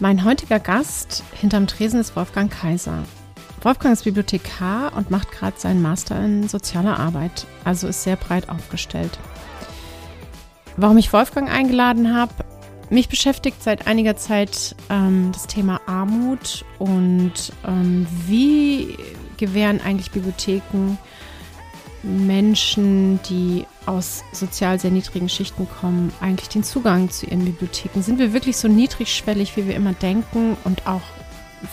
Mein heutiger Gast hinterm Tresen ist Wolfgang Kaiser. Wolfgang ist Bibliothekar und macht gerade seinen Master in sozialer Arbeit, also ist sehr breit aufgestellt. Warum ich Wolfgang eingeladen habe, mich beschäftigt seit einiger Zeit ähm, das Thema Armut und ähm, wie gewähren eigentlich Bibliotheken Menschen, die aus sozial sehr niedrigen Schichten kommen, eigentlich den Zugang zu ihren Bibliotheken? Sind wir wirklich so niedrigschwellig, wie wir immer denken und auch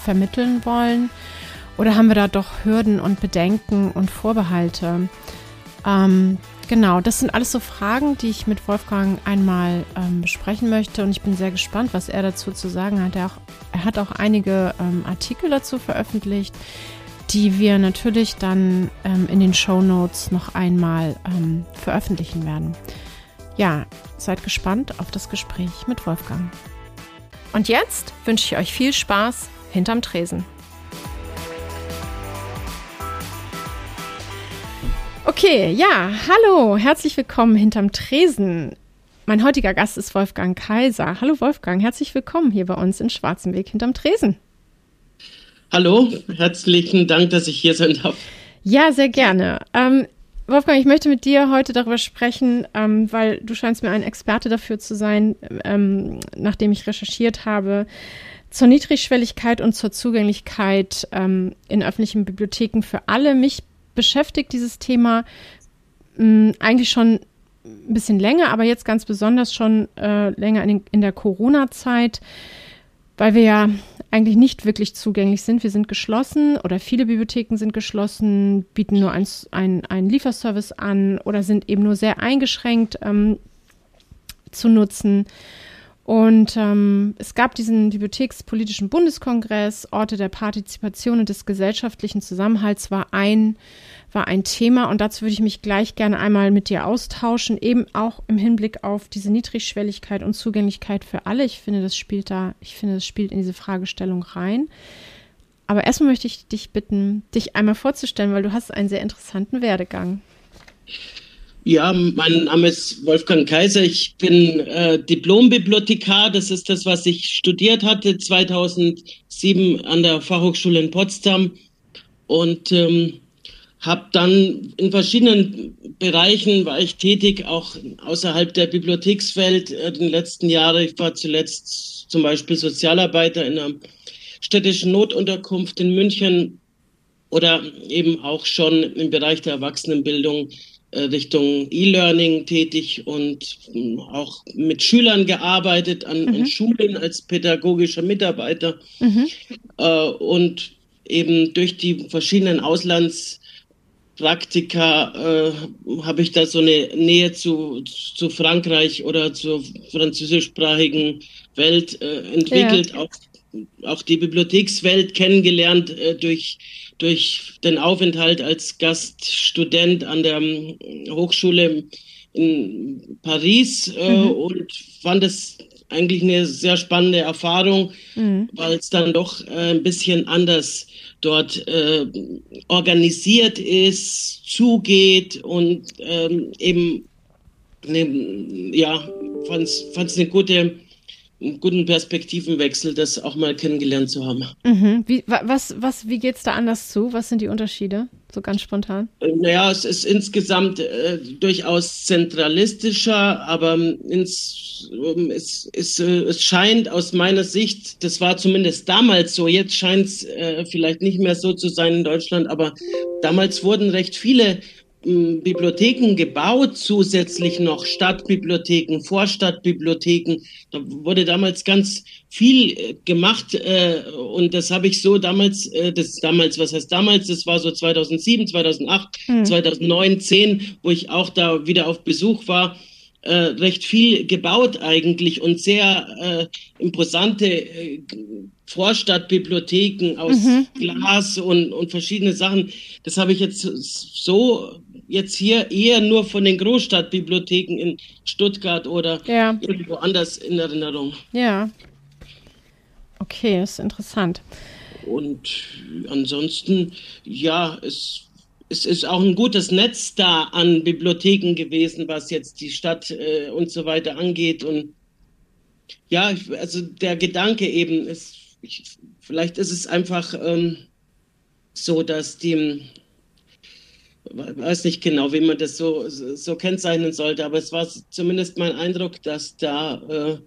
vermitteln wollen? Oder haben wir da doch Hürden und Bedenken und Vorbehalte? Ähm, genau, das sind alles so Fragen, die ich mit Wolfgang einmal ähm, besprechen möchte und ich bin sehr gespannt, was er dazu zu sagen hat. Er, auch, er hat auch einige ähm, Artikel dazu veröffentlicht, die wir natürlich dann ähm, in den Show Notes noch einmal ähm, veröffentlichen werden. Ja, seid gespannt auf das Gespräch mit Wolfgang. Und jetzt wünsche ich euch viel Spaß hinterm Tresen. Okay, ja, hallo, herzlich willkommen hinterm Tresen. Mein heutiger Gast ist Wolfgang Kaiser. Hallo Wolfgang, herzlich willkommen hier bei uns in Schwarzenweg hinterm Tresen. Hallo, herzlichen Dank, dass ich hier sein darf. Ja, sehr gerne. Ähm, Wolfgang, ich möchte mit dir heute darüber sprechen, ähm, weil du scheinst mir ein Experte dafür zu sein, ähm, nachdem ich recherchiert habe, zur Niedrigschwelligkeit und zur Zugänglichkeit ähm, in öffentlichen Bibliotheken für alle. Mich beschäftigt dieses Thema mh, eigentlich schon ein bisschen länger, aber jetzt ganz besonders schon äh, länger in, in der Corona-Zeit, weil wir ja eigentlich nicht wirklich zugänglich sind. Wir sind geschlossen oder viele Bibliotheken sind geschlossen, bieten nur einen ein Lieferservice an oder sind eben nur sehr eingeschränkt ähm, zu nutzen. Und ähm, es gab diesen Bibliothekspolitischen Bundeskongress, Orte der Partizipation und des gesellschaftlichen Zusammenhalts war ein war ein Thema und dazu würde ich mich gleich gerne einmal mit dir austauschen, eben auch im Hinblick auf diese Niedrigschwelligkeit und Zugänglichkeit für alle. Ich finde, das spielt da, ich finde, das spielt in diese Fragestellung rein. Aber erstmal möchte ich dich bitten, dich einmal vorzustellen, weil du hast einen sehr interessanten Werdegang. Ja, mein Name ist Wolfgang Kaiser. Ich bin äh, Diplombibliothekar. Das ist das, was ich studiert hatte 2007 an der Fachhochschule in Potsdam. Und ähm, habe dann in verschiedenen Bereichen war ich tätig, auch außerhalb der Bibliothekswelt äh, den letzten Jahren. Ich war zuletzt zum Beispiel Sozialarbeiter in einer städtischen Notunterkunft in München oder eben auch schon im Bereich der Erwachsenenbildung Richtung E-Learning tätig und äh, auch mit Schülern gearbeitet an, mhm. an Schulen als pädagogischer Mitarbeiter mhm. äh, und eben durch die verschiedenen Auslands Praktika äh, habe ich da so eine Nähe zu, zu Frankreich oder zur französischsprachigen Welt äh, entwickelt, ja. auch, auch die Bibliothekswelt kennengelernt äh, durch, durch den Aufenthalt als Gaststudent an der ähm, Hochschule in Paris äh, mhm. und fand es eigentlich eine sehr spannende Erfahrung, mhm. weil es dann doch äh, ein bisschen anders dort äh, organisiert ist, zugeht und ähm, eben ne, ja, fand es eine gute einen guten Perspektivenwechsel, das auch mal kennengelernt zu haben. Mhm. Wie, was, was, wie geht es da anders zu? Was sind die Unterschiede, so ganz spontan? Äh, naja, es ist insgesamt äh, durchaus zentralistischer, aber ins, ähm, es, es, äh, es scheint aus meiner Sicht, das war zumindest damals so, jetzt scheint es äh, vielleicht nicht mehr so zu sein in Deutschland, aber damals wurden recht viele Bibliotheken gebaut, zusätzlich noch Stadtbibliotheken, Vorstadtbibliotheken. Da wurde damals ganz viel äh, gemacht äh, und das habe ich so damals, äh, das damals, was heißt damals, das war so 2007, 2008, hm. 2009, 10, wo ich auch da wieder auf Besuch war äh, recht viel gebaut eigentlich und sehr äh, imposante äh, Vorstadtbibliotheken aus mhm. Glas und, und verschiedene Sachen. Das habe ich jetzt so jetzt hier eher nur von den Großstadtbibliotheken in Stuttgart oder ja. irgendwo anders in Erinnerung. Ja. Okay, ist interessant. Und ansonsten, ja, es, es ist auch ein gutes Netz da an Bibliotheken gewesen, was jetzt die Stadt äh, und so weiter angeht. Und ja, also der Gedanke eben ist, ich, vielleicht ist es einfach ähm, so, dass die, weiß nicht genau, wie man das so, so kennzeichnen sollte, aber es war zumindest mein Eindruck, dass da, äh,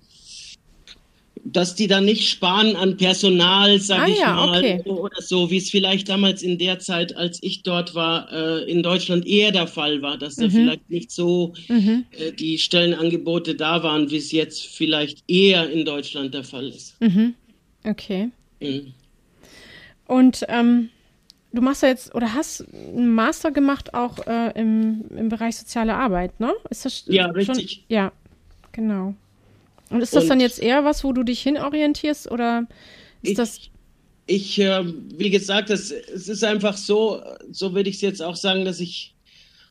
dass die da nicht sparen an Personal, sage ah, ich ja, mal, okay. oder so, wie es vielleicht damals in der Zeit, als ich dort war, äh, in Deutschland eher der Fall war, dass da mhm. vielleicht nicht so mhm. äh, die Stellenangebote da waren, wie es jetzt vielleicht eher in Deutschland der Fall ist. Mhm. Okay. Mhm. Und ähm, du machst ja jetzt oder hast einen Master gemacht auch äh, im, im Bereich soziale Arbeit, ne? Ist das ja, schon, richtig. Ja, genau. Und ist das Und dann jetzt eher was, wo du dich hinorientierst oder ist ich, das. Ich, äh, wie gesagt, es, es ist einfach so, so würde ich es jetzt auch sagen, dass ich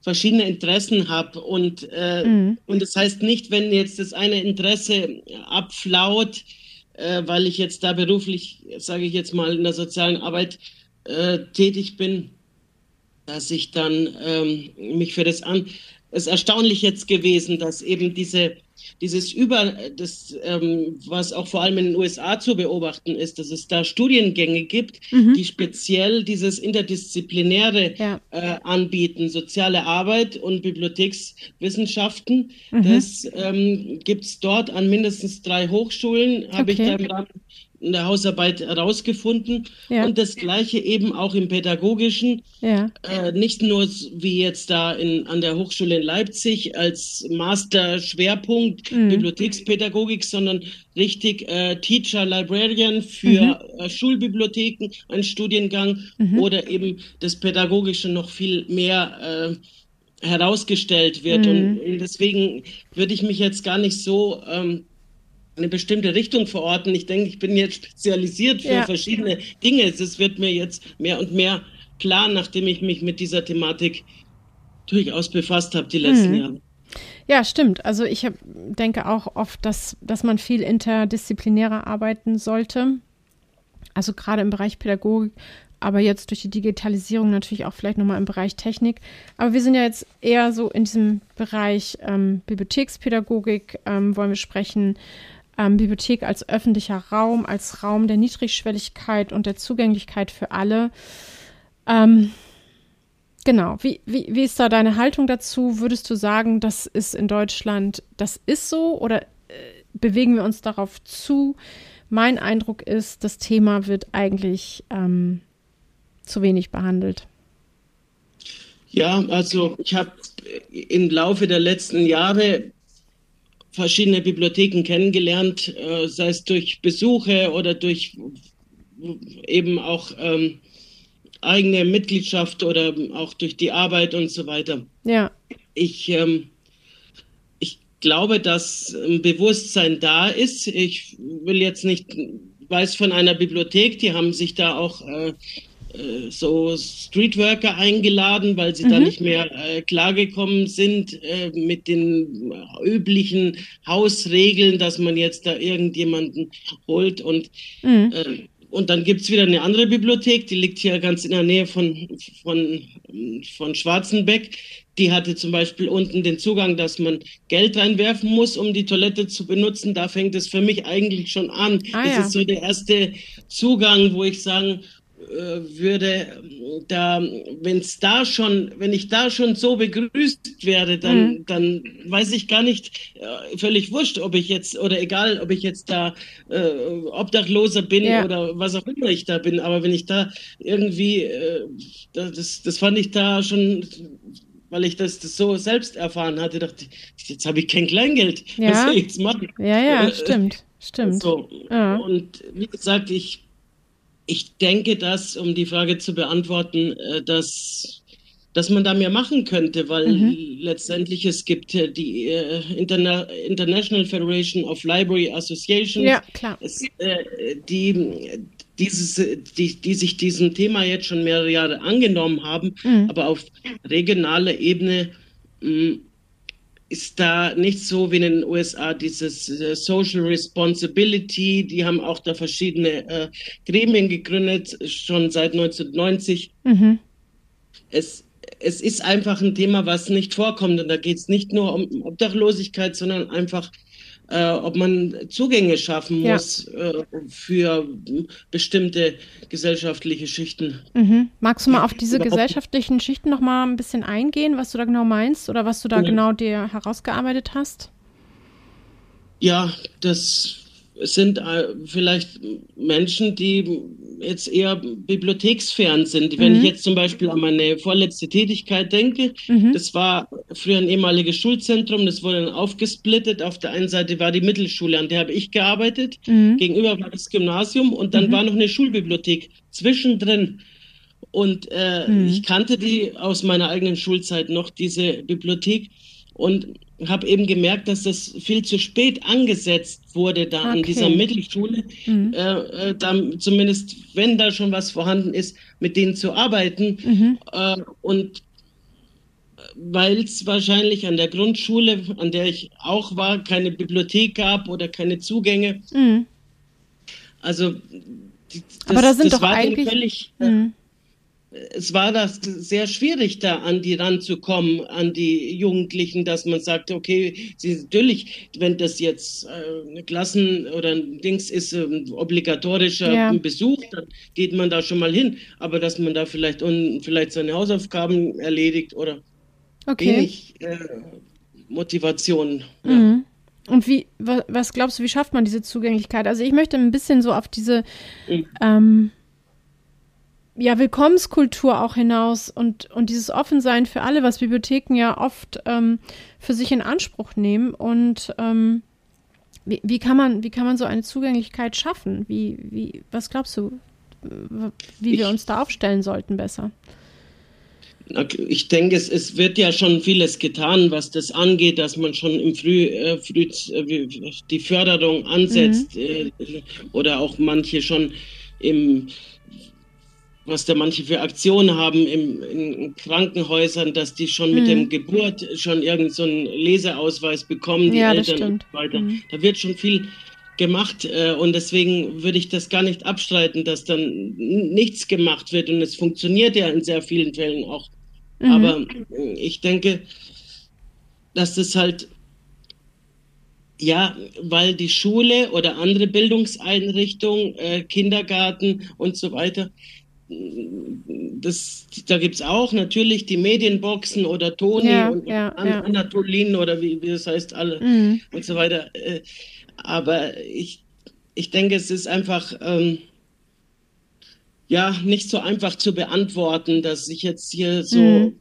verschiedene Interessen habe und, äh, mhm. und das heißt nicht, wenn jetzt das eine Interesse abflaut, äh, weil ich jetzt da beruflich, sage ich jetzt mal, in der sozialen Arbeit äh, tätig bin, dass ich dann ähm, mich für das an. Es ist erstaunlich jetzt gewesen, dass eben diese dieses Über, das, ähm, was auch vor allem in den USA zu beobachten ist, dass es da Studiengänge gibt, mhm. die speziell dieses Interdisziplinäre ja. äh, anbieten, soziale Arbeit und Bibliothekswissenschaften. Mhm. Das ähm, gibt es dort an mindestens drei Hochschulen, habe okay. ich da im Rahmen in der Hausarbeit herausgefunden. Ja. Und das Gleiche eben auch im Pädagogischen. Ja. Äh, nicht nur wie jetzt da in, an der Hochschule in Leipzig als Master-Schwerpunkt mhm. Bibliothekspädagogik, sondern richtig äh, Teacher Librarian für mhm. äh, Schulbibliotheken, ein Studiengang mhm. oder eben das Pädagogische noch viel mehr äh, herausgestellt wird. Und, mhm. und, deswegen würde ich mich jetzt gar nicht so ähm, eine bestimmte Richtung verorten. Ich denke, ich bin jetzt spezialisiert für ja. verschiedene Dinge. Es wird mir jetzt mehr und mehr klar, nachdem ich mich mit dieser Thematik durchaus befasst habe die letzten mhm. Jahre. Ja, stimmt. Also ich hab, denke auch oft, dass, dass man viel interdisziplinärer arbeiten sollte. Also gerade im Bereich Pädagogik, aber jetzt durch die Digitalisierung natürlich auch vielleicht nochmal im Bereich Technik. Aber wir sind ja jetzt eher so in diesem Bereich ähm, Bibliothekspädagogik, ähm, wollen wir sprechen ähm, Bibliothek als öffentlicher Raum, als Raum der Niedrigschwelligkeit und der Zugänglichkeit für alle. Ähm, genau, wie, wie, wie ist da deine Haltung dazu? Würdest du sagen, das ist in Deutschland, das ist so oder äh, bewegen wir uns darauf zu? Mein Eindruck ist, das Thema wird eigentlich ähm, zu wenig behandelt. Ja, also ich habe im Laufe der letzten Jahre verschiedene Bibliotheken kennengelernt, äh, sei es durch Besuche oder durch eben auch ähm, eigene Mitgliedschaft oder auch durch die Arbeit und so weiter. Ja. Ich, ähm, ich glaube, dass ein Bewusstsein da ist. Ich will jetzt nicht, weiß von einer Bibliothek, die haben sich da auch äh, äh, so Streetworker eingeladen, weil sie mhm. da nicht mehr äh, klargekommen sind äh, mit den üblichen Hausregeln, dass man jetzt da irgendjemanden holt und mhm. äh, und dann gibt's wieder eine andere Bibliothek, die liegt hier ganz in der Nähe von, von, von Schwarzenbeck. Die hatte zum Beispiel unten den Zugang, dass man Geld reinwerfen muss, um die Toilette zu benutzen. Da fängt es für mich eigentlich schon an. Ah, das ja. ist so der erste Zugang, wo ich sagen würde da, wenn es da schon, wenn ich da schon so begrüßt werde, dann, mhm. dann weiß ich gar nicht, äh, völlig wurscht, ob ich jetzt, oder egal, ob ich jetzt da äh, Obdachloser bin ja. oder was auch immer ich da bin, aber wenn ich da irgendwie, äh, das, das fand ich da schon weil ich das, das so selbst erfahren hatte, dachte ich, jetzt habe ich kein Kleingeld. Ja. Was soll ich jetzt machen? Ja, ja, äh, stimmt. Stimmt. So. Ja. Und wie gesagt, ich ich denke, dass, um die Frage zu beantworten, äh, dass dass man da mehr machen könnte, weil mhm. letztendlich es gibt die äh, Interna International Federation of Library Associations, ja, klar. Es, äh, die, dieses, die, die sich diesem Thema jetzt schon mehrere Jahre angenommen haben, mhm. aber auf regionaler Ebene mh, hm, ist da nicht so wie in den USA dieses äh, Social Responsibility. Die haben auch da verschiedene äh, Gremien gegründet, schon seit 1990. Mhm. Es, es ist einfach ein Thema, was nicht vorkommt. Und da geht es nicht nur um Obdachlosigkeit, sondern einfach äh, ob man Zugänge schaffen muss ja. äh, für bestimmte gesellschaftliche Schichten. Mhm. Magst du mal auf diese gesellschaftlichen Schichten noch mal ein bisschen eingehen, was du da genau meinst oder was du da ja. genau dir herausgearbeitet hast? Ja, das sind äh, vielleicht Menschen, die jetzt eher bibliotheksfern sind. Wenn mhm. ich jetzt zum Beispiel an meine vorletzte Tätigkeit denke, mhm. das war früher ein ehemaliges Schulzentrum, das wurde dann aufgesplittet. Auf der einen Seite war die Mittelschule, an der habe ich gearbeitet, mhm. gegenüber war das Gymnasium und dann mhm. war noch eine Schulbibliothek zwischendrin. Und äh, mhm. ich kannte die aus meiner eigenen Schulzeit noch, diese Bibliothek. Und habe eben gemerkt, dass das viel zu spät angesetzt wurde da okay. an dieser Mittelschule, mhm. äh, äh, dann zumindest, wenn da schon was vorhanden ist, mit denen zu arbeiten. Mhm. Äh, und weil es wahrscheinlich an der Grundschule, an der ich auch war, keine Bibliothek gab oder keine Zugänge. Mhm. Also, das, aber da sind doch eigentlich völlig, mhm es war das sehr schwierig, da an die ranzukommen, an die Jugendlichen, dass man sagt, okay, sie natürlich, wenn das jetzt äh, eine Klassen- oder ein Dings ist, ein obligatorischer ja. Besuch, dann geht man da schon mal hin. Aber dass man da vielleicht un, vielleicht seine Hausaufgaben erledigt oder okay. wenig äh, Motivation. Ja. Mhm. Und wie, was glaubst du, wie schafft man diese Zugänglichkeit? Also ich möchte ein bisschen so auf diese mhm. ähm, ja, Willkommenskultur auch hinaus und, und dieses Offensein für alle, was Bibliotheken ja oft ähm, für sich in Anspruch nehmen. Und ähm, wie, wie, kann man, wie kann man so eine Zugänglichkeit schaffen? Wie, wie, was glaubst du, wie wir uns da aufstellen sollten besser? Ich denke, es, es wird ja schon vieles getan, was das angeht, dass man schon im Früh, äh, früh äh, die Förderung ansetzt mhm. äh, oder auch manche schon im was da manche für Aktionen haben im, in Krankenhäusern, dass die schon mit mhm. dem Geburt schon irgendeinen so Leseausweis bekommen, die ja, Eltern und so weiter. Mhm. Da wird schon viel gemacht äh, und deswegen würde ich das gar nicht abstreiten, dass dann nichts gemacht wird und es funktioniert ja in sehr vielen Fällen auch. Mhm. Aber äh, ich denke, dass das halt ja, weil die Schule oder andere Bildungseinrichtungen, äh, Kindergarten und so weiter, das, da gibt es auch natürlich die Medienboxen oder Toni ja, und ja, An ja. Anatolin oder wie, wie das heißt, alle mhm. und so weiter. Äh, aber ich, ich denke, es ist einfach ähm, ja nicht so einfach zu beantworten, dass ich jetzt hier so mhm.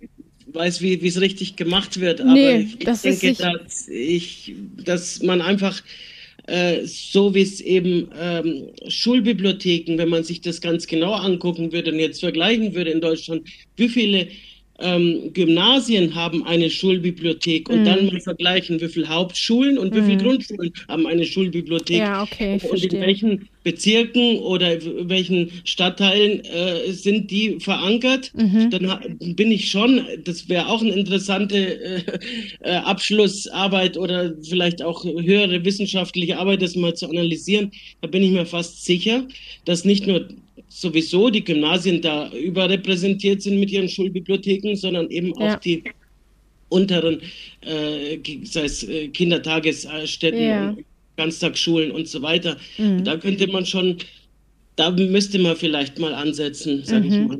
weiß, wie es richtig gemacht wird. Aber nee, ich, ich denke, dass, ich, dass man einfach äh, so wie es eben ähm, Schulbibliotheken, wenn man sich das ganz genau angucken würde und jetzt vergleichen würde in Deutschland, wie viele ähm, Gymnasien haben eine Schulbibliothek und mhm. dann mal vergleichen, wie viele Hauptschulen und wie viele mhm. Grundschulen haben eine Schulbibliothek ja, okay, und verstehe. in welchen Bezirken oder in welchen Stadtteilen äh, sind die verankert. Mhm. Dann bin ich schon, das wäre auch eine interessante äh, äh, Abschlussarbeit oder vielleicht auch höhere wissenschaftliche Arbeit, das mal zu analysieren. Da bin ich mir fast sicher, dass nicht nur sowieso die Gymnasien da überrepräsentiert sind mit ihren Schulbibliotheken, sondern eben ja. auch die unteren, äh, sei es äh, Kindertagesstätten, ja. Ganztagsschulen und so weiter. Mhm. Da könnte man schon, da müsste man vielleicht mal ansetzen, sage mhm. ich mal.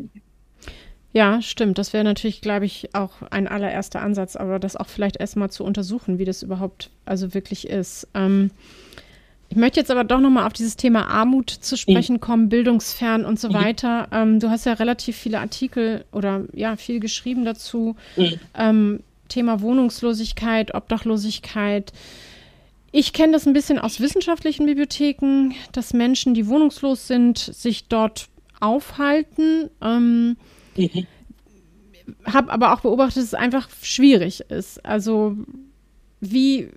Ja, stimmt. Das wäre natürlich, glaube ich, auch ein allererster Ansatz, aber das auch vielleicht erstmal zu untersuchen, wie das überhaupt also wirklich ist. Ähm, ich möchte jetzt aber doch nochmal auf dieses Thema Armut zu sprechen kommen, bildungsfern und so mhm. weiter. Ähm, du hast ja relativ viele Artikel oder ja, viel geschrieben dazu. Mhm. Ähm, Thema Wohnungslosigkeit, Obdachlosigkeit. Ich kenne das ein bisschen aus wissenschaftlichen Bibliotheken, dass Menschen, die wohnungslos sind, sich dort aufhalten. Ähm, mhm. habe aber auch beobachtet, dass es einfach schwierig ist. Also wie,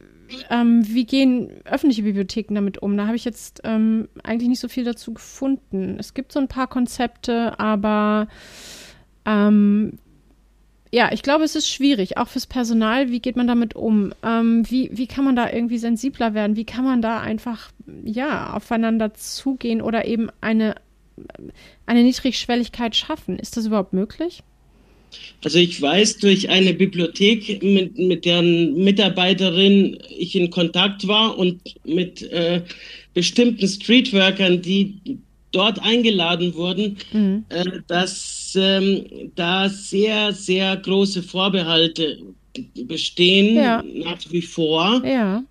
ähm, wie gehen öffentliche Bibliotheken damit um? Da habe ich jetzt ähm, eigentlich nicht so viel dazu gefunden. Es gibt so ein paar Konzepte, aber ähm, ja, ich glaube, es ist schwierig, auch fürs Personal. Wie geht man damit um? Ähm, wie, wie kann man da irgendwie sensibler werden? Wie kann man da einfach, ja, aufeinander zugehen oder eben eine, eine Niedrigschwelligkeit schaffen? Ist das überhaupt möglich? Also ich weiß durch eine Bibliothek, mit, mit deren Mitarbeiterin ich in Kontakt war und mit äh, bestimmten Streetworkern, die dort eingeladen wurden, mhm. äh, dass ähm, da sehr, sehr große Vorbehalte bestehen, ja. nach wie vor. Ja.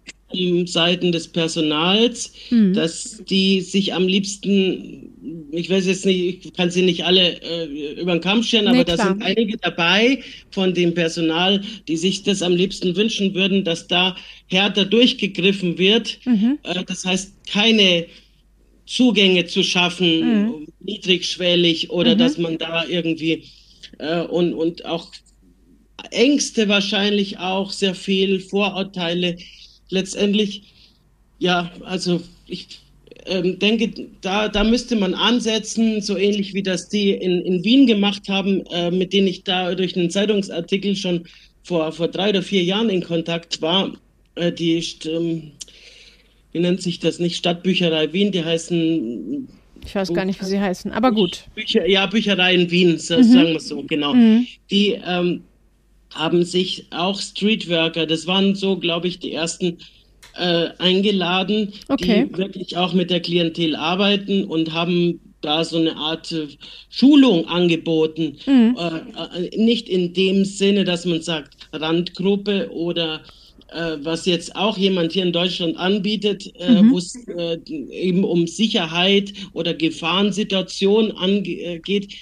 Seiten des Personals, mhm. dass die sich am liebsten, ich weiß jetzt nicht, ich kann sie nicht alle äh, über den Kamm scheren, aber nee, da sind einige dabei von dem Personal, die sich das am liebsten wünschen würden, dass da härter durchgegriffen wird. Mhm. Äh, das heißt, keine Zugänge zu schaffen, mhm. niedrigschwellig oder mhm. dass man da irgendwie äh, und, und auch Ängste wahrscheinlich auch, sehr viel Vorurteile. Letztendlich, ja, also ich ähm, denke, da, da müsste man ansetzen, so ähnlich wie das die in, in Wien gemacht haben, äh, mit denen ich da durch einen Zeitungsartikel schon vor, vor drei oder vier Jahren in Kontakt war. Äh, die ähm, wie nennt sich das nicht, Stadtbücherei Wien, die heißen. Ich weiß gar nicht, wie sie heißen, aber gut. Bücher, ja, Bücherei in Wien, mhm. sagen wir so, genau. Mhm. Die ähm, haben sich auch Streetworker, das waren so, glaube ich, die ersten äh, eingeladen, okay. die wirklich auch mit der Klientel arbeiten und haben da so eine Art äh, Schulung angeboten. Mhm. Äh, äh nicht in dem Sinne, dass man sagt Randgruppe oder äh, was jetzt auch jemand hier in Deutschland anbietet, äh, mhm. wo es äh, eben um Sicherheit oder Gefahrensituationen angeht,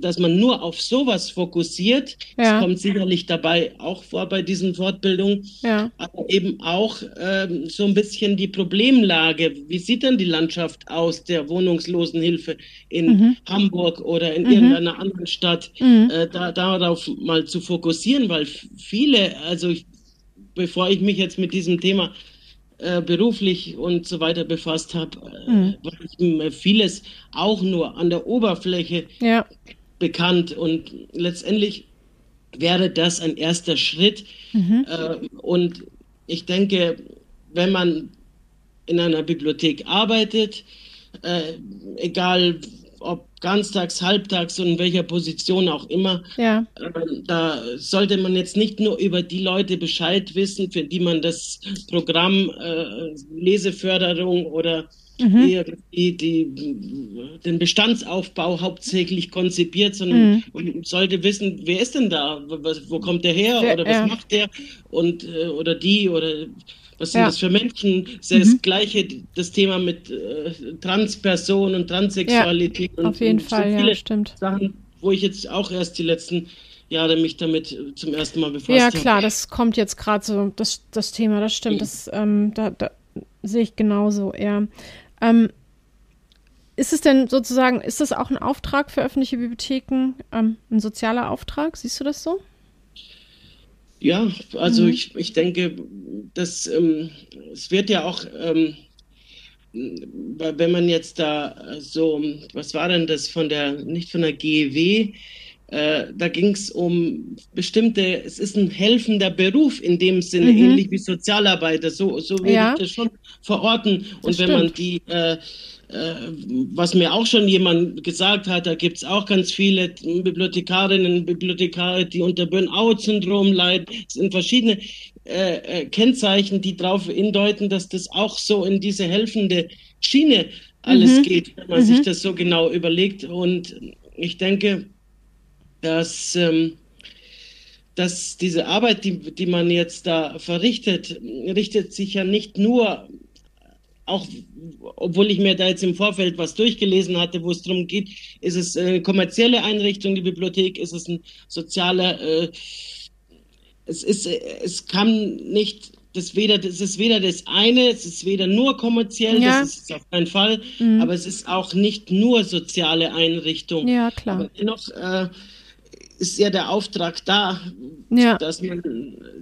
dass man nur auf sowas fokussiert. Ja. Das kommt sicherlich dabei auch vor bei diesen Fortbildungen, ja. aber eben auch ähm, so ein bisschen die Problemlage. Wie sieht denn die Landschaft aus der Wohnungslosenhilfe in mhm. Hamburg oder in mhm. irgendeiner anderen Stadt? Mhm. Äh, da, darauf mal zu fokussieren, weil viele, also ich bevor ich mich jetzt mit diesem Thema äh, beruflich und so weiter befasst habe, äh, mhm. war ich mir vieles auch nur an der Oberfläche ja. bekannt und letztendlich wäre das ein erster Schritt. Mhm. Äh, und ich denke, wenn man in einer Bibliothek arbeitet, äh, egal ob ganztags, halbtags und in welcher Position auch immer. Ja. Ähm, da sollte man jetzt nicht nur über die Leute Bescheid wissen, für die man das Programm äh, Leseförderung oder mhm. die, die, den Bestandsaufbau hauptsächlich konzipiert, sondern mhm. sollte wissen, wer ist denn da? Was, wo kommt der her? Oder was ja. macht der? Und, äh, oder die oder was sind ja. das für Menschen? Das ist mhm. das gleiche, das Thema mit äh, Transpersonen und Transsexualität ja, und, auf jeden und Fall, so viele ja, stimmt. Sachen, wo ich jetzt auch erst die letzten Jahre mich damit äh, zum ersten Mal befasst habe. Ja, klar, habe. das kommt jetzt gerade so, das, das Thema, das stimmt, das, ähm, da, da sehe ich genauso, eher. Ähm, ist es denn sozusagen, ist das auch ein Auftrag für öffentliche Bibliotheken, ähm, ein sozialer Auftrag? Siehst du das so? Ja, also mhm. ich, ich denke, dass ähm, es wird ja auch, ähm, wenn man jetzt da so, was war denn das von der, nicht von der GEW, äh, da ging es um bestimmte, es ist ein helfender Beruf in dem Sinne, mhm. ähnlich wie Sozialarbeiter, so, so will ja. ich das schon verorten. Und das wenn stimmt. man die äh, äh, was mir auch schon jemand gesagt hat, da gibt es auch ganz viele Bibliothekarinnen und Bibliothekare, die unter Burnout-Syndrom leiden. Es sind verschiedene äh, äh, Kennzeichen, die darauf hindeuten, dass das auch so in diese helfende Schiene alles mhm. geht, wenn man mhm. sich das so genau überlegt. Und ich denke, dass, ähm, dass diese Arbeit, die, die man jetzt da verrichtet, richtet sich ja nicht nur auch obwohl ich mir da jetzt im Vorfeld was durchgelesen hatte, wo es darum geht, ist es eine kommerzielle Einrichtung, die Bibliothek, ist es ein sozialer, äh, es ist, es kann nicht, das weder, das ist weder das eine, es ist weder nur kommerziell, ja. das ist es auf keinen Fall, mhm. aber es ist auch nicht nur soziale Einrichtung. Ja, klar. Aber dennoch, äh, ist ja der Auftrag da, Ja. dass man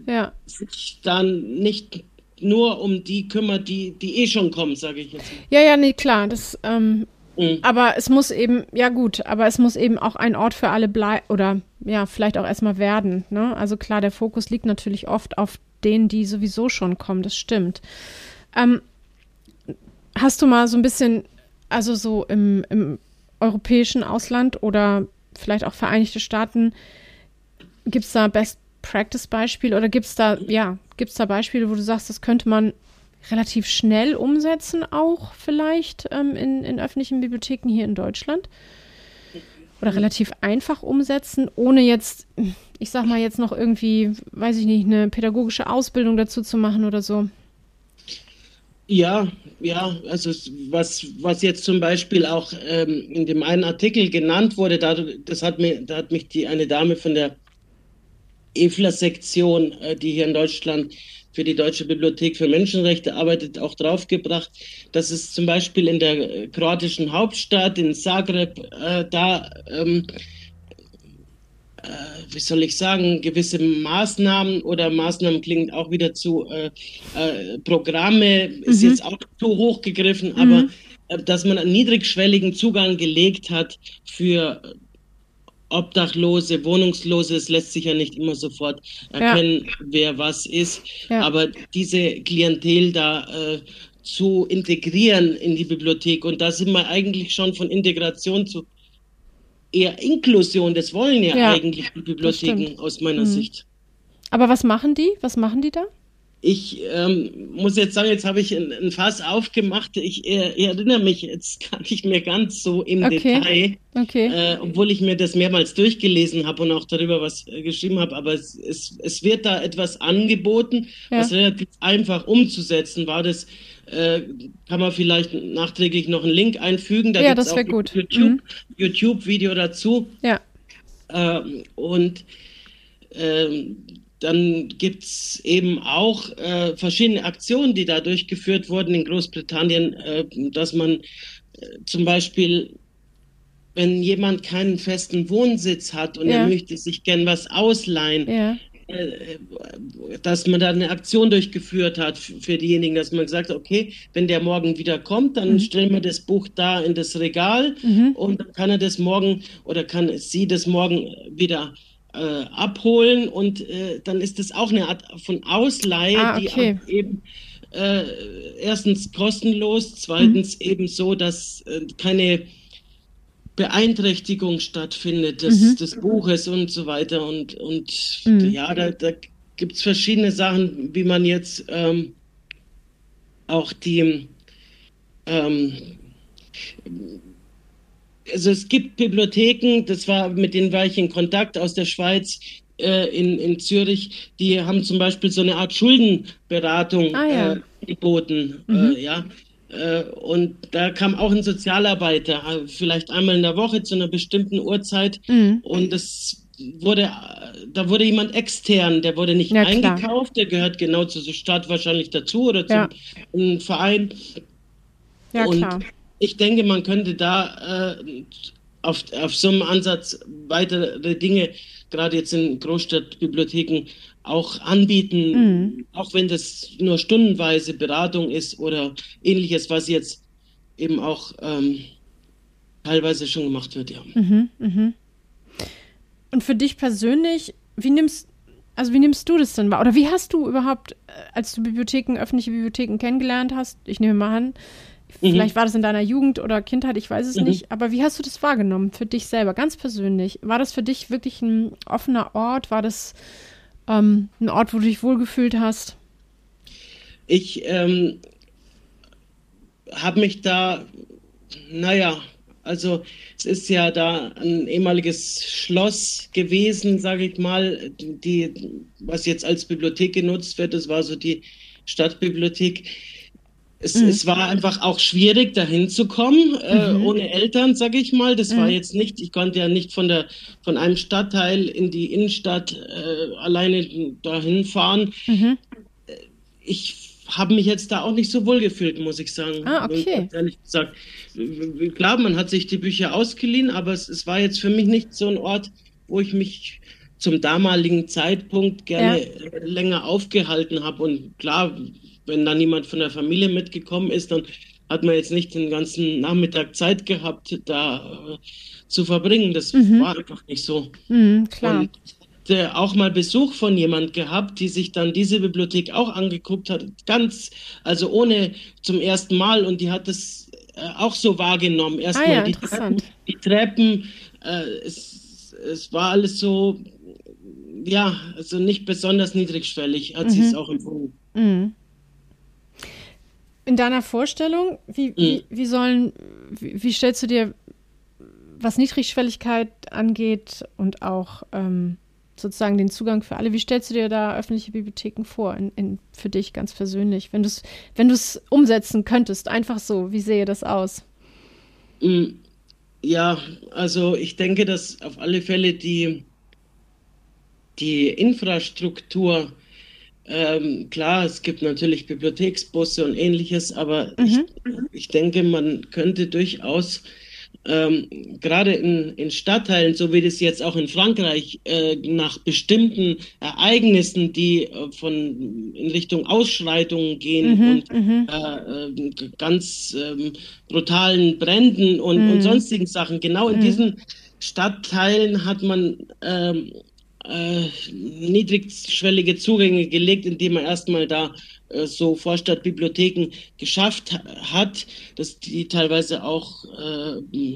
Ja. sich dann nicht nur um die kümmert, die, die eh schon kommen, sage ich jetzt. Ja, ja, nee, klar. Das, ähm, Mhm. aber es muss eben, ja gut, aber es muss eben auch ein Ort für alle bleiben oder ja, vielleicht auch erstmal werden. Ne? Also klar, der Fokus liegt natürlich oft auf denen, die sowieso schon kommen, das stimmt. Ähm, hast du mal so ein bisschen, also so im, im europäischen Ausland oder vielleicht auch Vereinigte Staaten, gibt es da Best Practice Beispiele oder gibt es da, ja, gibt da Beispiele, wo du sagst, das könnte man relativ schnell umsetzen, auch vielleicht ähm, in, in öffentlichen Bibliotheken hier in Deutschland? Oder relativ einfach umsetzen, ohne jetzt, ich sag mal, jetzt noch irgendwie, weiß ich nicht, eine pädagogische Ausbildung dazu zu machen oder so. Ja, ja, also was, was jetzt zum Beispiel auch ähm, in dem einen Artikel genannt wurde, da, das hat mir, da hat mich die eine Dame von der EFLA-Sektion, äh, die hier in Deutschland für die Deutsche Bibliothek für Menschenrechte arbeitet, auch draufgebracht, dass es zum Beispiel in der äh, kroatischen Hauptstadt, in Zagreb, äh, da ähm, äh, wie soll ich sagen, gewisse Maßnahmen oder Maßnahmen klingen auch wieder zu äh, äh, Programme, ist Mhm. jetzt auch zu hoch gegriffen, Mhm. aber äh, dass man einen niedrigschwelligen Zugang gelegt hat für Obdachlose, Wohnungslose, es lässt sich ja nicht immer sofort erkennen, wer was ist, Ja. aber diese Klientel da äh, zu integrieren in die Bibliothek und da sind wir eigentlich schon von Integration zu eher Inklusion, das wollen ja, Ja, eigentlich die Bibliotheken aus meiner Mhm. Sicht. Aber was machen die? Was machen die da? Ich ähm, muss jetzt sagen, jetzt habe ich ein, ein Fass aufgemacht. Ich äh, erinnere mich jetzt gar nicht mehr ganz so im Okay. Detail, Okay. äh, obwohl ich mir das mehrmals durchgelesen habe und auch darüber was äh, geschrieben habe. Aber es, es, es wird da etwas angeboten, Ja. was relativ einfach umzusetzen war. Das äh, kann man vielleicht nachträglich noch einen Link einfügen. Da Ja, das wär auch gut. YouTube, Mhm. YouTube-Video dazu. Ja. Ähm, und ähm, dann gibt es eben auch äh, verschiedene Aktionen, die da durchgeführt wurden in Großbritannien, äh, dass man äh, zum Beispiel, wenn jemand keinen festen Wohnsitz hat und Ja. er möchte sich gern was ausleihen, Ja. Äh, dass man da eine Aktion durchgeführt hat für diejenigen, dass man gesagt hat, okay, wenn der morgen wieder kommt, dann Mhm. stellen wir das Buch da in das Regal Mhm. und dann kann er das morgen oder kann sie das morgen wieder äh, abholen und äh, dann ist das auch eine Art von Ausleihe, Ah, die okay. auch eben äh, erstens kostenlos, zweitens eben so, dass äh, keine Beeinträchtigung stattfindet des, Mhm. des Buches und so weiter. Und, und Mhm. ja, da, da gibt es verschiedene Sachen, wie man jetzt ähm, auch die ähm, also es gibt Bibliotheken, das war, mit denen war ich in Kontakt aus der Schweiz, äh, in, in Zürich, die haben zum Beispiel so eine Art Schuldenberatung Ah, ja. äh, geboten. Mhm. Äh, ja. Äh, und da kam auch ein Sozialarbeiter, äh, vielleicht einmal in der Woche zu einer bestimmten Uhrzeit. Mhm. Und das wurde, da wurde jemand extern, der wurde nicht Ja, klar. eingekauft, der gehört genau zur Stadt wahrscheinlich dazu oder zum Ja. einem Verein. Ja, Und klar. ich denke, man könnte da äh, auf, auf so einem Ansatz weitere Dinge, gerade jetzt in Großstadtbibliotheken, auch anbieten, Mhm. auch wenn das nur stundenweise Beratung ist oder ähnliches, was jetzt eben auch ähm, teilweise schon gemacht wird, ja. Mhm, mhm. Und für dich persönlich, wie nimmst, also wie nimmst du das denn wahr? Oder wie hast du überhaupt, äh, als du Bibliotheken, öffentliche Bibliotheken kennengelernt hast, ich nehme mal an, Mhm. vielleicht war das in deiner Jugend oder Kindheit, ich weiß es Mhm. nicht, aber wie hast du das wahrgenommen für dich selber, ganz persönlich? War das für dich wirklich ein offener Ort? War das ähm, ein Ort, wo du dich wohlgefühlt hast? Ich ähm, habe mich da, naja, also es ist ja da ein ehemaliges Schloss gewesen, sage ich mal, die, was jetzt als Bibliothek genutzt wird. Das war so die Stadtbibliothek. Es, Mhm. es war einfach auch schwierig, dahin zu kommen, äh, Mhm. ohne Eltern, sage ich mal. Das war Mhm. jetzt nicht, ich konnte ja nicht von der von einem Stadtteil in die Innenstadt äh, alleine dahin fahren Mhm. ich habe mich jetzt da auch nicht so wohl gefühlt, muss ich sagen. Ah, okay. Ehrlich gesagt. Klar, man hat sich die Bücher ausgeliehen, aber es, es war jetzt für mich nicht so ein Ort, wo ich mich zum damaligen Zeitpunkt gerne ja. länger aufgehalten habe. Und klar, wenn da niemand von der Familie mitgekommen ist, dann hat man jetzt nicht den ganzen Nachmittag Zeit gehabt, da äh, zu verbringen. Das mhm. war einfach nicht so. Mhm, klar. Und äh, auch mal Besuch von jemand gehabt, die sich dann diese Bibliothek auch angeguckt hat, ganz, also ohne zum ersten Mal und die hat das äh, auch so wahrgenommen. Erstmal ah, ja, die Treppen, die Treppen äh, es, es war alles so ja, also nicht besonders niedrigschwellig hat mhm. sie es auch empfunden. Mhm. In deiner Vorstellung, wie, mhm. wie, wie sollen, wie, wie, stellst du dir, was Niedrigschwelligkeit angeht und auch ähm, sozusagen den Zugang für alle, wie stellst du dir da öffentliche Bibliotheken vor, in, in, für dich ganz persönlich, wenn du es wenn umsetzen könntest, einfach so, wie sehe das aus? Mm, ja, also ich denke, dass auf alle Fälle die die Infrastruktur, ähm, klar, es gibt natürlich Bibliotheksbusse und ähnliches, aber mhm. ich, ich, denke, man könnte durchaus ähm, gerade in, in Stadtteilen, so wie das jetzt auch in Frankreich, äh, nach bestimmten Ereignissen, die äh, von in Richtung Ausschreitungen gehen mhm, und mhm. äh, äh, ganz ähm, brutalen Bränden und, und mhm. sonstigen Sachen, genau in mhm. diesen Stadtteilen hat man ähm, äh, niedrigschwellige Zugänge gelegt, indem man erstmal da äh, so Vorstadtbibliotheken geschafft hat, dass die teilweise auch äh,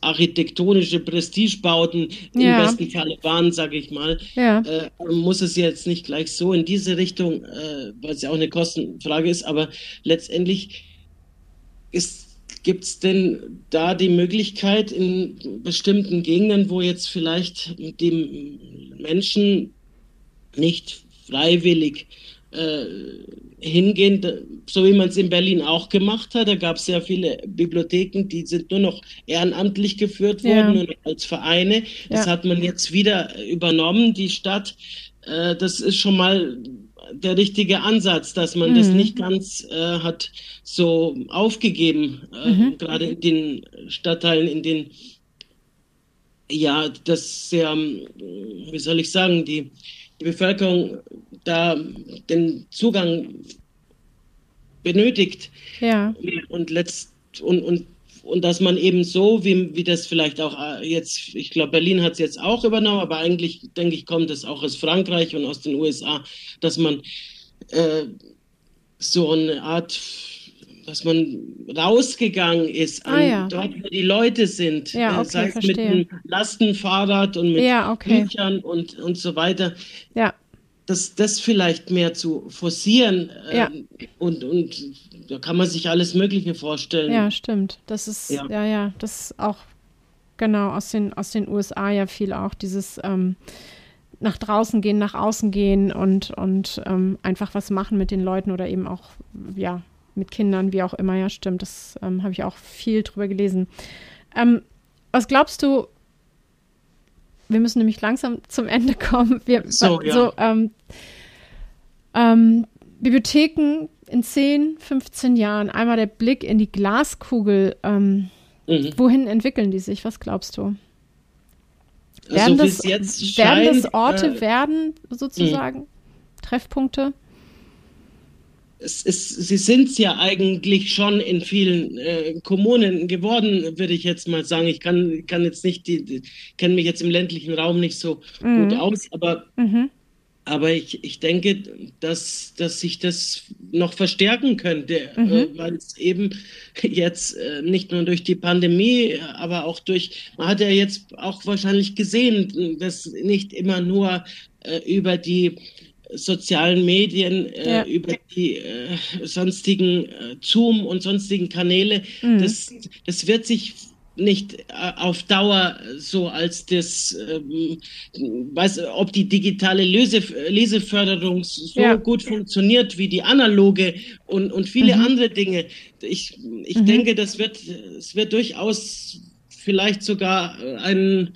architektonische Prestigebauten ja. im besten Falle waren, sage ich mal. Ja. Äh, muss es jetzt nicht gleich so in diese Richtung, äh, weil es ja auch eine Kostenfrage ist, aber letztendlich ist Gibt es denn da die Möglichkeit in bestimmten Gegenden, wo jetzt vielleicht die Menschen nicht freiwillig äh, hingehen, so wie man es in Berlin auch gemacht hat. Da gab es sehr viele Bibliotheken, die sind nur noch ehrenamtlich geführt worden ja. und als Vereine. Das ja. hat man jetzt wieder übernommen, die Stadt. Äh, das ist schon mal der richtige Ansatz, dass man mhm. das nicht ganz äh, hat so aufgegeben, äh, mhm. gerade in den Stadtteilen, in den ja, das sehr, wie soll ich sagen, die, die Bevölkerung da den Zugang benötigt. Ja. Und letzt und, und und dass man eben so, wie, wie das vielleicht auch äh, jetzt, ich glaube, Berlin hat es jetzt auch übernommen, aber eigentlich, denke ich, kommt es auch aus Frankreich und aus den USA, dass man äh, so eine Art, dass man rausgegangen ist an ah, ja. dort, wo die Leute sind, ja, äh, okay, sei es mit einem Lastenfahrrad und mit ja, okay. Büchern und, und so weiter. Ja das, das vielleicht mehr zu forcieren ja. ähm, und, und da kann man sich alles Mögliche vorstellen. Ja, stimmt. Das ist, ja, ja, ja das ist auch genau aus den, aus den USA ja viel auch dieses ähm, nach draußen gehen, nach außen gehen und, und ähm, einfach was machen mit den Leuten oder eben auch, ja, mit Kindern, wie auch immer, ja, stimmt. Das ähm, habe ich auch viel drüber gelesen. Ähm, was glaubst du, wir müssen nämlich langsam zum Ende kommen. Wir, so, ja. so ähm, ähm, Bibliotheken in 10, 15 Jahren, einmal der Blick in die Glaskugel. Ähm, mhm. Wohin entwickeln die sich? Was glaubst du? Werden, also das, jetzt werden scheint, das Orte äh, werden, sozusagen? Mh. Treffpunkte? Es ist, sie sind es ja eigentlich schon in vielen äh, Kommunen geworden, würde ich jetzt mal sagen. Ich kann, kann jetzt nicht, die, kenne mich jetzt im ländlichen Raum nicht so mhm. gut aus, aber mhm. Aber ich, ich denke, dass, dass sich das noch verstärken könnte, mhm. äh, weil es eben jetzt äh, nicht nur durch die Pandemie, aber auch durch, man hat ja jetzt auch wahrscheinlich gesehen, dass nicht immer nur äh, über die sozialen Medien, äh, ja. über die äh, sonstigen äh, Zoom und sonstigen Kanäle, mhm. das, das wird sich nicht äh, auf Dauer so als das, ähm, weiß, ob die digitale Lese, Leseförderung so ja. gut funktioniert wie die analoge und, und viele mhm. andere Dinge. Ich, ich mhm. denke, das wird, es wird durchaus vielleicht sogar ein,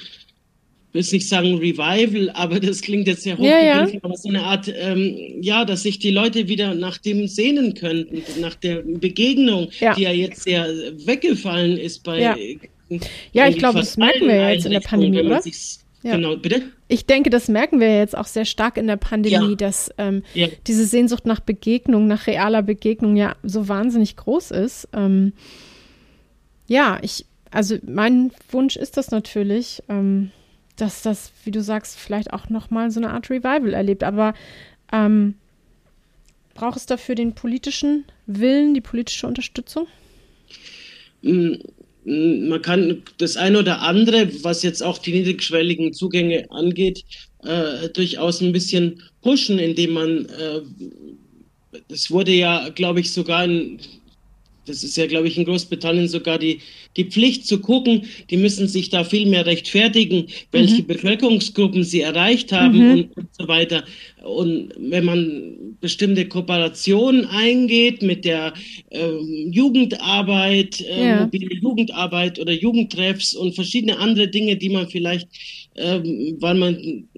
will nicht sagen Revival, aber das klingt jetzt sehr hochgegriffen, ja, ja. aber so eine Art, ähm, ja, dass sich die Leute wieder nach dem sehnen könnten, nach der Begegnung, ja. die ja jetzt sehr weggefallen ist bei. Ja, ja ich glaube, das merken wir ja jetzt in der Pandemie, oder? Ja. Genau, bitte? Ich denke, das merken wir jetzt auch sehr stark in der Pandemie, ja. dass ähm, ja. diese Sehnsucht nach Begegnung, nach realer Begegnung ja so wahnsinnig groß ist. Ähm, ja, ich, also mein Wunsch ist das natürlich, ähm, dass das, wie du sagst, vielleicht auch nochmal so eine Art Revival erlebt. Aber ähm, braucht es dafür den politischen Willen, die politische Unterstützung? Mm, man kann das eine oder andere, was jetzt auch die niedrigschwelligen Zugänge angeht, äh, durchaus ein bisschen pushen, indem man, äh, das wurde ja, glaube ich, sogar in das ist ja, glaube ich, in Großbritannien sogar die, die Pflicht zu gucken. Die müssen sich da viel mehr rechtfertigen, welche mhm. Bevölkerungsgruppen sie erreicht haben mhm. und, und, so weiter. Und wenn man bestimmte Kooperationen eingeht mit der ähm, Jugendarbeit, äh, ja. mobile Jugendarbeit oder Jugendtreffs und verschiedene andere Dinge, die man vielleicht, ähm, weil man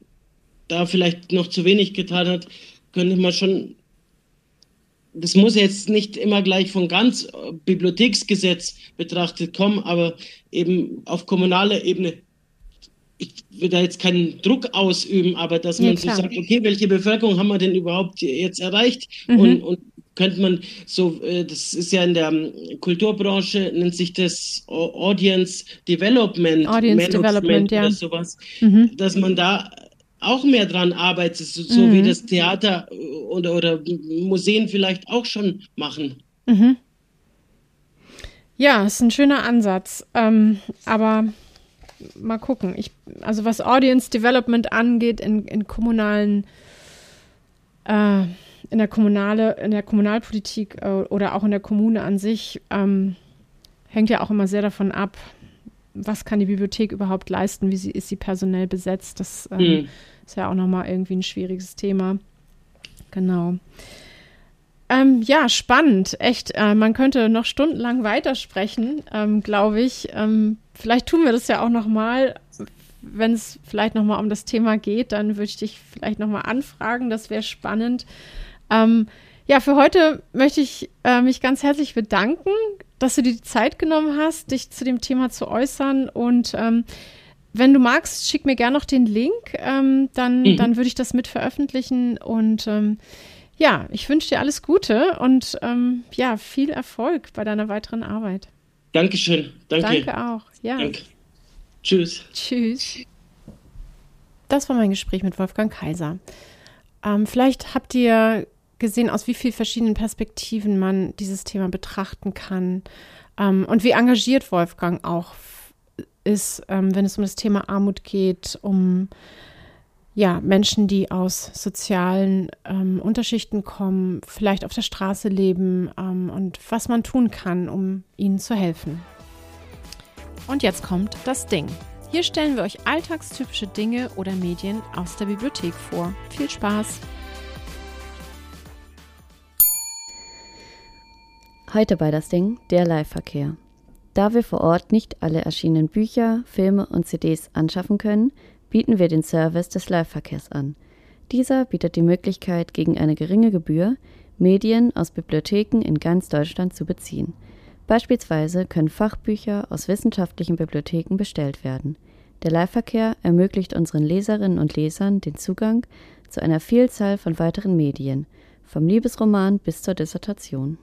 da vielleicht noch zu wenig getan hat, könnte man schon das muss jetzt nicht immer gleich von ganz äh, Bibliotheksgesetz betrachtet kommen, aber eben auf kommunaler Ebene. Ich will da jetzt keinen Druck ausüben, aber dass ja, man klar. so sagt, okay, welche Bevölkerung haben wir denn überhaupt jetzt erreicht? Mhm. Und, und könnte man so, äh, das ist ja in der ähm, Kulturbranche, nennt sich das Audience Development, Audience Development, ja. sowas, mhm. dass man da auch mehr dran arbeitet, so, mhm. wie das Theater oder, oder Museen vielleicht auch schon machen. Mhm. Ja, ist ein schöner Ansatz. Ähm, aber mal gucken. Ich, also was Audience Development angeht in, in kommunalen, äh, in der Kommunale, in der Kommunalpolitik äh, oder auch in der Kommune an sich, ähm, hängt ja auch immer sehr davon ab, was kann die Bibliothek überhaupt leisten, wie sie, ist sie personell besetzt. Das ähm, mhm. ist ja auch nochmal irgendwie ein schwieriges Thema. Genau. Ähm, ja, spannend, echt. Äh, man könnte noch stundenlang weitersprechen, ähm, glaube ich. Ähm, vielleicht tun wir das ja auch nochmal. Wenn es vielleicht nochmal um das Thema geht, dann würde ich dich vielleicht nochmal anfragen. Das wäre spannend. Ja, für heute möchte ich äh, mich ganz herzlich bedanken, dass du dir die Zeit genommen hast, dich zu dem Thema zu äußern. Und ähm, wenn du magst, schick mir gerne noch den Link. Ähm, dann, mhm. dann würde ich das mit veröffentlichen. Und ähm, ja, ich wünsche dir alles Gute und ähm, ja, viel Erfolg bei deiner weiteren Arbeit. Dankeschön. Danke. Danke auch. Ja. Danke. Tschüss. Tschüss. Das war mein Gespräch mit Wolfgang Kaiser. Ähm, vielleicht habt ihr gesehen, aus wie vielen verschiedenen Perspektiven man dieses Thema betrachten kann ähm, und wie engagiert Wolfgang auch ist, ähm, wenn es um das Thema Armut geht, um ja, Menschen, die aus sozialen ähm, Unterschichten kommen, vielleicht auf der Straße leben ähm, und was man tun kann, um ihnen zu helfen. Und jetzt kommt das Ding. Hier stellen wir euch alltagstypische Dinge oder Medien aus der Bibliothek vor. Viel Spaß! Heute bei das Ding der Live-Verkehr. Da wir vor Ort nicht alle erschienenen Bücher, Filme und CDs anschaffen können, bieten wir den Service des Live-Verkehrs an. Dieser bietet die Möglichkeit, gegen eine geringe Gebühr Medien aus Bibliotheken in ganz Deutschland zu beziehen. Beispielsweise können Fachbücher aus wissenschaftlichen Bibliotheken bestellt werden. Der Live-Verkehr ermöglicht unseren Leserinnen und Lesern den Zugang zu einer Vielzahl von weiteren Medien, vom Liebesroman bis zur Dissertation.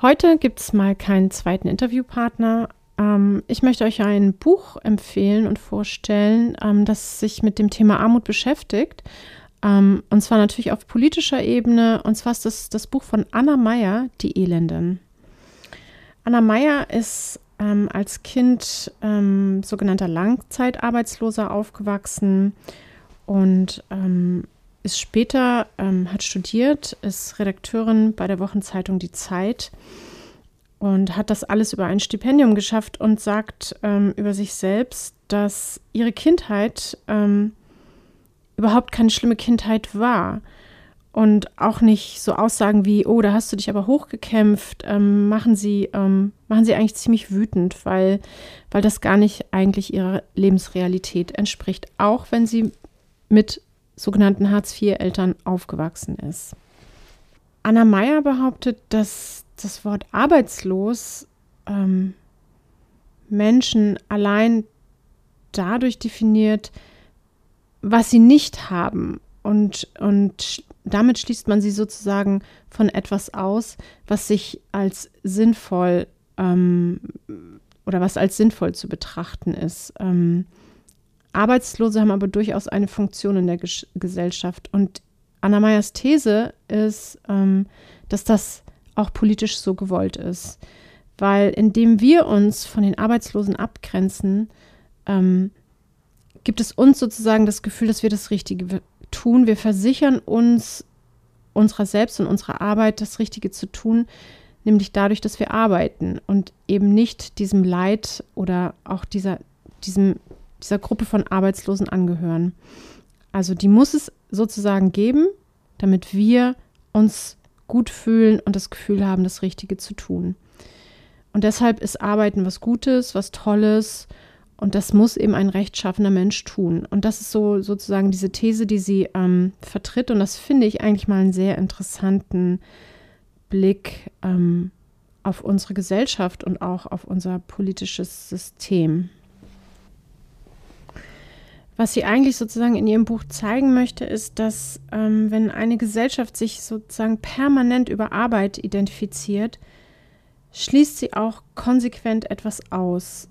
Heute gibt es mal keinen zweiten Interviewpartner. Ähm, ich möchte euch ein Buch empfehlen und vorstellen, ähm, das sich mit dem Thema Armut beschäftigt. Ähm, und zwar natürlich auf politischer Ebene. Und zwar ist das das Buch von Anna Meyer, Die Elenden. Anna Meyer ist ähm, als Kind ähm, sogenannter Langzeitarbeitsloser aufgewachsen und ähm, ist später, ähm, hat studiert, ist Redakteurin bei der Wochenzeitung Die Zeit und hat das alles über ein Stipendium geschafft und sagt ähm, über sich selbst, dass ihre Kindheit ähm, überhaupt keine schlimme Kindheit war. Und auch nicht so Aussagen wie, oh, da hast du dich aber hochgekämpft, ähm, machen sie, ähm, machen sie eigentlich ziemlich wütend, weil, weil das gar nicht eigentlich ihrer Lebensrealität entspricht, auch wenn sie mit sogenannten Hartz-IV-Eltern aufgewachsen ist. Anna Meyer behauptet, dass das Wort arbeitslos ähm, Menschen allein dadurch definiert, was sie nicht haben. Und, und damit schließt man sie sozusagen von etwas aus, was sich als sinnvoll ähm, oder was als sinnvoll zu betrachten ist. Ähm, Arbeitslose haben aber durchaus eine Funktion in der Ges Gesellschaft. Und Anna Meyers These ist, ähm, dass das auch politisch so gewollt ist. Weil indem wir uns von den Arbeitslosen abgrenzen, ähm, gibt es uns sozusagen das Gefühl, dass wir das Richtige tun. Wir versichern uns unserer selbst und unserer Arbeit das Richtige zu tun, nämlich dadurch, dass wir arbeiten und eben nicht diesem Leid oder auch dieser, diesem, dieser Gruppe von Arbeitslosen angehören. Also die muss es sozusagen geben, damit wir uns gut fühlen und das Gefühl haben, das Richtige zu tun. Und deshalb ist Arbeiten was Gutes, was Tolles und das muss eben ein rechtschaffener Mensch tun. Und das ist so sozusagen diese These, die sie ähm, vertritt. Und das finde ich eigentlich mal einen sehr interessanten Blick ähm, auf unsere Gesellschaft und auch auf unser politisches System. Was sie eigentlich sozusagen in ihrem Buch zeigen möchte, ist, dass ähm, wenn eine Gesellschaft sich sozusagen permanent über Arbeit identifiziert, schließt sie auch konsequent etwas aus.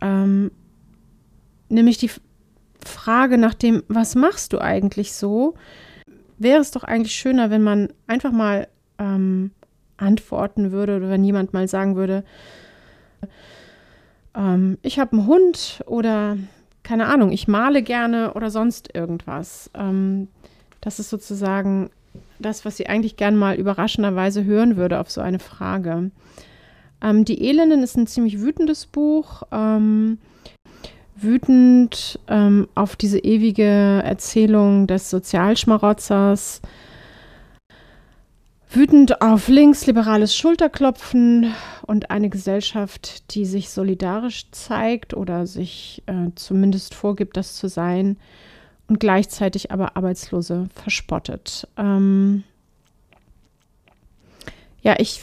Ähm, nämlich die Frage nach dem, was machst du eigentlich so? Wäre es doch eigentlich schöner, wenn man einfach mal ähm, antworten würde oder wenn jemand mal sagen würde, ähm, ich habe einen Hund oder keine Ahnung, ich male gerne oder sonst irgendwas. Ähm, das ist sozusagen das, was sie eigentlich gern mal überraschenderweise hören würde auf so eine Frage. Ähm, die Elenden ist ein ziemlich wütendes Buch. Ähm, wütend ähm, auf diese ewige Erzählung des Sozialschmarotzers. Wütend auf linksliberales Schulterklopfen und eine Gesellschaft, die sich solidarisch zeigt oder sich äh, zumindest vorgibt, das zu sein und gleichzeitig aber Arbeitslose verspottet. Ähm ja, ich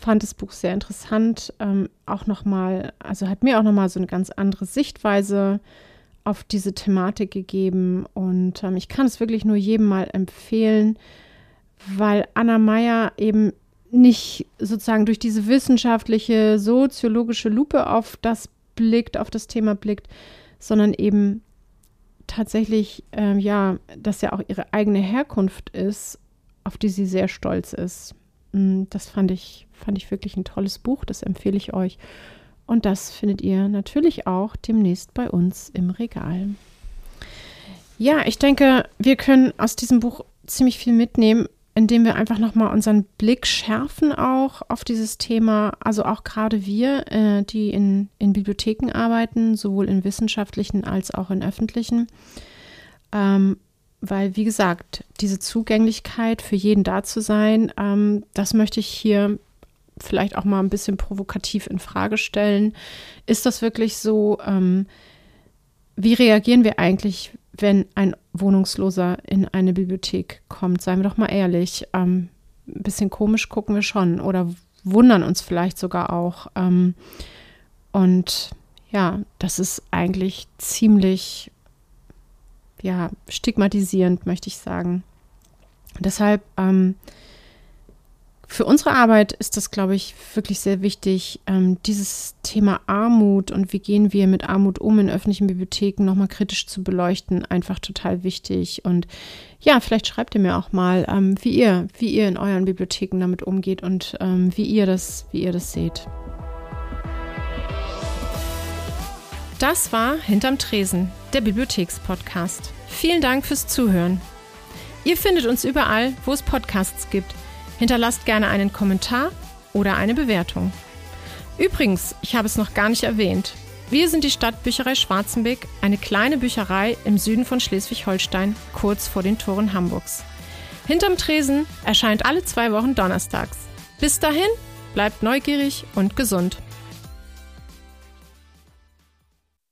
fand das Buch sehr interessant. Ähm, auch nochmal, also hat mir auch nochmal so eine ganz andere Sichtweise auf diese Thematik gegeben. Und ähm, ich kann es wirklich nur jedem mal empfehlen, weil Anna Meyer eben nicht sozusagen durch diese wissenschaftliche, soziologische Lupe auf das blickt, auf das Thema blickt, sondern eben tatsächlich, ähm, ja, dass ja auch ihre eigene Herkunft ist, auf die sie sehr stolz ist. Mm, das fand ich, fand ich wirklich ein tolles Buch, das empfehle ich euch. Und das findet ihr natürlich auch demnächst bei uns im Regal. Ja, ich denke, wir können aus diesem Buch ziemlich viel mitnehmen, indem wir einfach nochmal unseren Blick schärfen auch auf dieses Thema. Also auch gerade wir, äh, die in, in Bibliotheken arbeiten, sowohl in wissenschaftlichen als auch in öffentlichen. Ähm, weil, wie gesagt, diese Zugänglichkeit für jeden da zu sein, ähm, das möchte ich hier vielleicht auch mal ein bisschen provokativ in Frage stellen. Ist das wirklich so? Ähm, wie reagieren wir eigentlich, wenn ein Wohnungsloser in eine Bibliothek kommt? Seien wir doch mal ehrlich. Ähm, ein bisschen komisch gucken wir schon oder wundern uns vielleicht sogar auch. Ähm, und ja, das ist eigentlich ziemlich ja, stigmatisierend, möchte ich sagen. Deshalb, ähm, für unsere Arbeit ist das, glaube ich, wirklich sehr wichtig, ähm, dieses Thema Armut und wie gehen wir mit Armut um in öffentlichen Bibliotheken nochmal kritisch zu beleuchten, einfach total wichtig. Und ja, vielleicht schreibt ihr mir auch mal, ähm, wie ihr, wie ihr in euren Bibliotheken damit umgeht und ähm, wie ihr das, wie ihr das seht. Das war Hinterm Tresen, der Bibliothekspodcast. Vielen Dank fürs Zuhören. Ihr findet uns überall, wo es Podcasts gibt. Hinterlasst gerne einen Kommentar oder eine Bewertung. Übrigens, ich habe es noch gar nicht erwähnt. Wir sind die Stadtbücherei Schwarzenbeck, eine kleine Bücherei im Süden von Schleswig-Holstein, kurz vor den Toren Hamburgs. Hinterm Tresen erscheint alle zwei Wochen donnerstags. Bis dahin, bleibt neugierig und gesund.